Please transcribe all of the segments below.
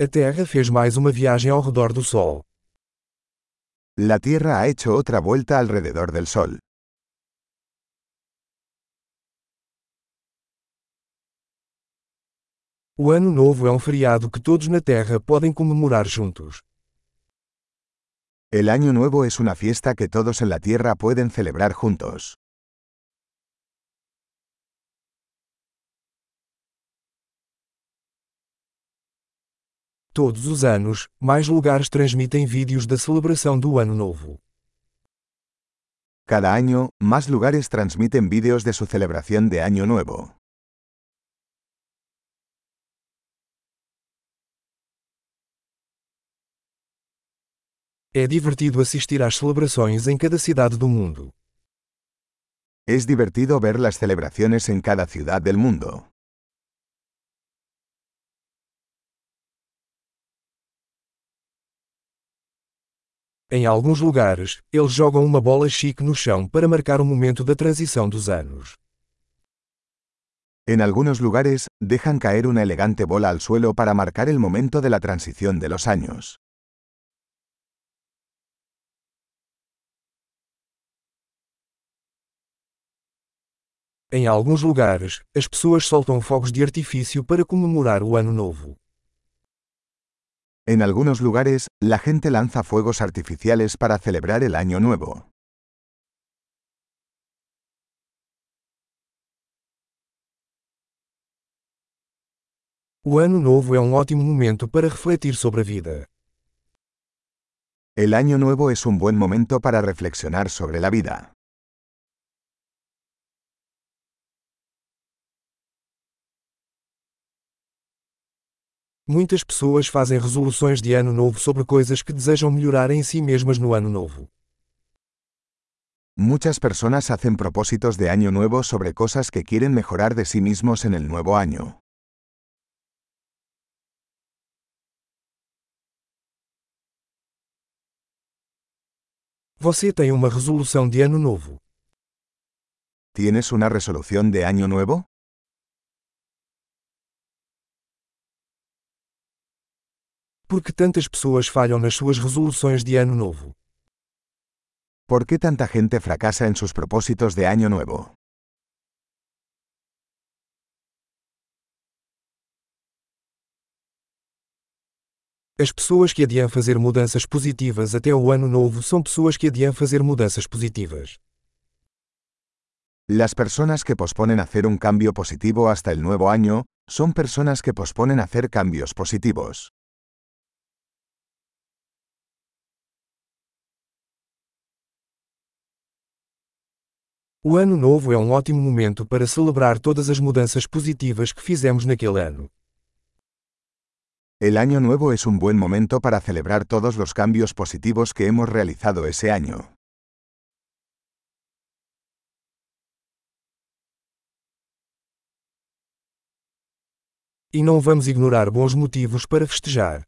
A Terra fez mais uma viagem ao redor do Sol. La Tierra ha hecho otra vuelta alrededor del Sol. O Ano Novo é um feriado que todos na Terra podem comemorar juntos. El Año Nuevo es una fiesta que todos en la Tierra pueden celebrar juntos. Todos os anos, mais lugares transmitem vídeos da celebração do Ano Novo. Cada año, más lugares transmiten vídeos de su celebración de Año Nuevo. É divertido assistir às celebrações em cada cidade do mundo. Es divertido ver las celebraciones en cada ciudad del mundo. Em alguns lugares, eles jogam uma bola chique no chão para marcar o momento da transição dos anos. En algunos lugares, dejan caer una elegante bola al suelo para marcar el momento de la transición de los años. Em alguns lugares, as pessoas soltam fogos de artifício para comemorar o Ano Novo. En algunos lugares, la gente lanza fuegos artificiales para celebrar el Año Nuevo. O Ano Novo é um ótimo momento para refletir sobre a vida. El Año Nuevo es un buen momento para reflexionar sobre la vida. Muitas pessoas fazem resoluções de ano novo sobre coisas que desejam melhorar em si mesmas no ano novo. Muchas personas hacen propósitos de año nuevo sobre cosas que quieren mejorar de sí mismos en el nuevo año. Você tem uma resolução de ano novo. ¿Tienes una resolución de año nuevo? Por que tantas pessoas falham nas suas resoluções de ano novo? ¿Por qué tanta gente fracasa en sus propósitos de año nuevo? As pessoas que adiam fazer mudanças positivas até o ano novo são pessoas que adiam fazer mudanças positivas. Las personas que posponen hacer un cambio positivo hasta el nuevo año, son personas que posponen hacer cambios positivos. O ano novo é um ótimo momento para celebrar todas as mudanças positivas que fizemos naquele ano. El año nuevo es un buen momento para celebrar todos los cambios positivos que hemos realizado ese año. E não vamos ignorar bons motivos para festejar.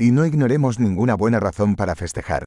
Y no ignoremos ninguna buena razón para festejar.